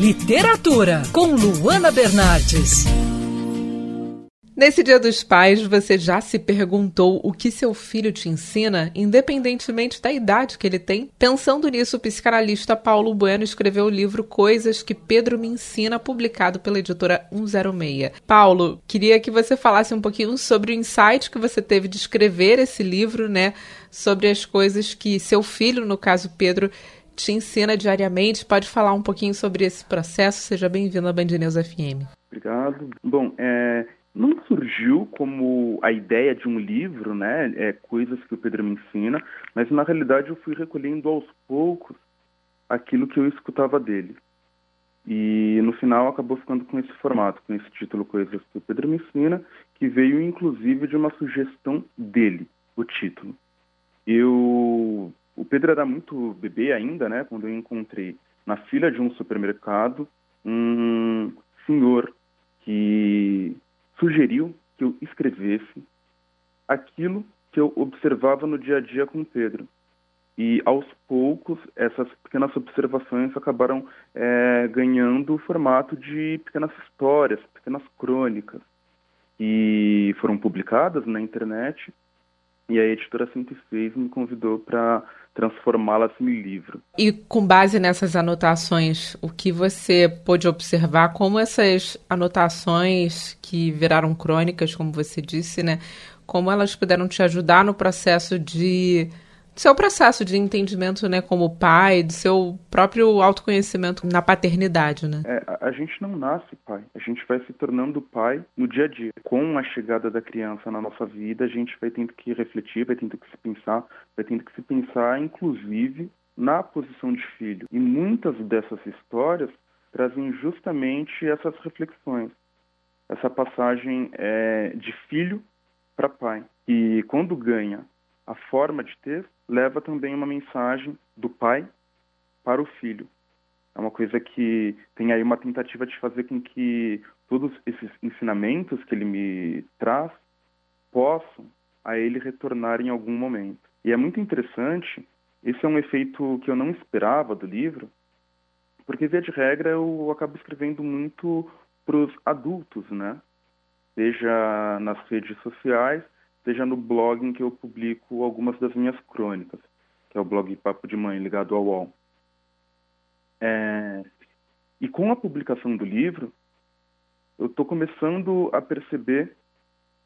Literatura, com Luana Bernardes. Nesse Dia dos Pais, você já se perguntou o que seu filho te ensina, independentemente da idade que ele tem? Pensando nisso, o psicanalista Paulo Bueno escreveu o livro Coisas que Pedro me ensina, publicado pela editora 106. Paulo, queria que você falasse um pouquinho sobre o insight que você teve de escrever esse livro, né? Sobre as coisas que seu filho, no caso Pedro, te ensina diariamente. Pode falar um pouquinho sobre esse processo? Seja bem-vindo à Band News FM. Obrigado. Bom, é, não surgiu como a ideia de um livro, né? É, coisas que o Pedro me ensina, mas na realidade eu fui recolhendo aos poucos aquilo que eu escutava dele. E no final acabou ficando com esse formato, com esse título Coisas que o Pedro me ensina, que veio inclusive de uma sugestão dele, o título. Eu o Pedro era muito bebê ainda, né, quando eu encontrei na fila de um supermercado um senhor que sugeriu que eu escrevesse aquilo que eu observava no dia a dia com Pedro. E aos poucos, essas pequenas observações acabaram é, ganhando o formato de pequenas histórias, pequenas crônicas, e foram publicadas na internet. E a editora 106 me convidou para transformá-las em livro. E com base nessas anotações, o que você pôde observar, como essas anotações que viraram crônicas, como você disse, né? Como elas puderam te ajudar no processo de seu processo de entendimento, né, como pai, do seu próprio autoconhecimento na paternidade, né? É, a gente não nasce pai, a gente vai se tornando pai no dia a dia. Com a chegada da criança na nossa vida, a gente vai tendo que refletir, vai tendo que se pensar, vai tendo que se pensar, inclusive, na posição de filho. E muitas dessas histórias trazem justamente essas reflexões, essa passagem é, de filho para pai. E quando ganha a forma de texto leva também uma mensagem do pai para o filho. É uma coisa que tem aí uma tentativa de fazer com que todos esses ensinamentos que ele me traz possam a ele retornar em algum momento. E é muito interessante, esse é um efeito que eu não esperava do livro, porque via de regra eu acabo escrevendo muito para os adultos, né? Seja nas redes sociais, seja no blog em que eu publico algumas das minhas crônicas, que é o blog Papo de Mãe, ligado ao UOL. É... E com a publicação do livro, eu estou começando a perceber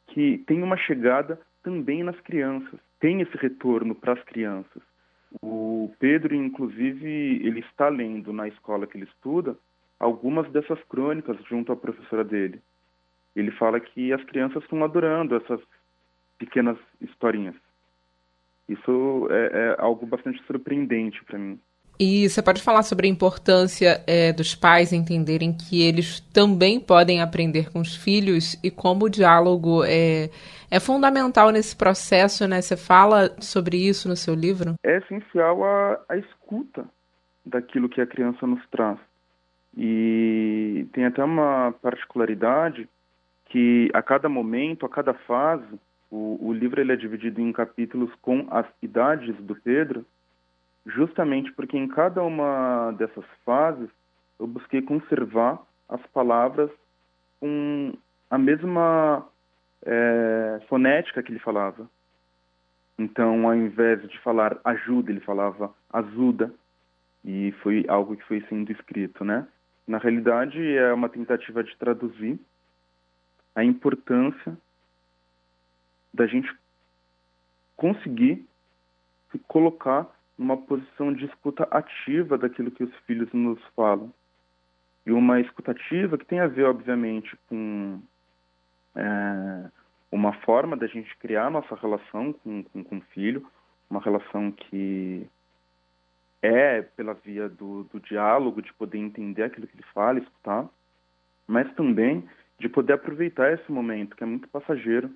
que tem uma chegada também nas crianças, tem esse retorno para as crianças. O Pedro, inclusive, ele está lendo na escola que ele estuda algumas dessas crônicas junto à professora dele. Ele fala que as crianças estão adorando essas pequenas historinhas. Isso é, é algo bastante surpreendente para mim. E você pode falar sobre a importância é, dos pais entenderem que eles também podem aprender com os filhos e como o diálogo é, é fundamental nesse processo, né? Você fala sobre isso no seu livro? É essencial a, a escuta daquilo que a criança nos traz. E tem até uma particularidade que a cada momento, a cada fase, o, o livro ele é dividido em capítulos com as idades do Pedro, justamente porque em cada uma dessas fases eu busquei conservar as palavras com a mesma é, fonética que ele falava. Então, ao invés de falar ajuda, ele falava ajuda, e foi algo que foi sendo escrito, né? Na realidade, é uma tentativa de traduzir a importância da gente conseguir se colocar numa posição de escuta ativa daquilo que os filhos nos falam. E uma escutativa que tem a ver, obviamente, com é, uma forma da gente criar nossa relação com, com, com o filho, uma relação que é pela via do, do diálogo, de poder entender aquilo que ele fala, escutar, mas também de poder aproveitar esse momento, que é muito passageiro,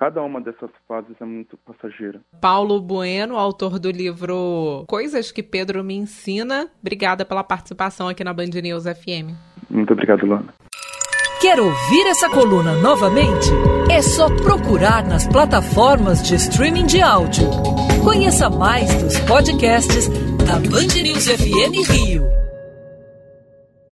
Cada uma dessas fases é muito passageira. Paulo Bueno, autor do livro Coisas que Pedro me ensina. Obrigada pela participação aqui na Band News FM. Muito obrigado, Luana. Quer ouvir essa coluna novamente? É só procurar nas plataformas de streaming de áudio. Conheça mais dos podcasts da Band News FM Rio.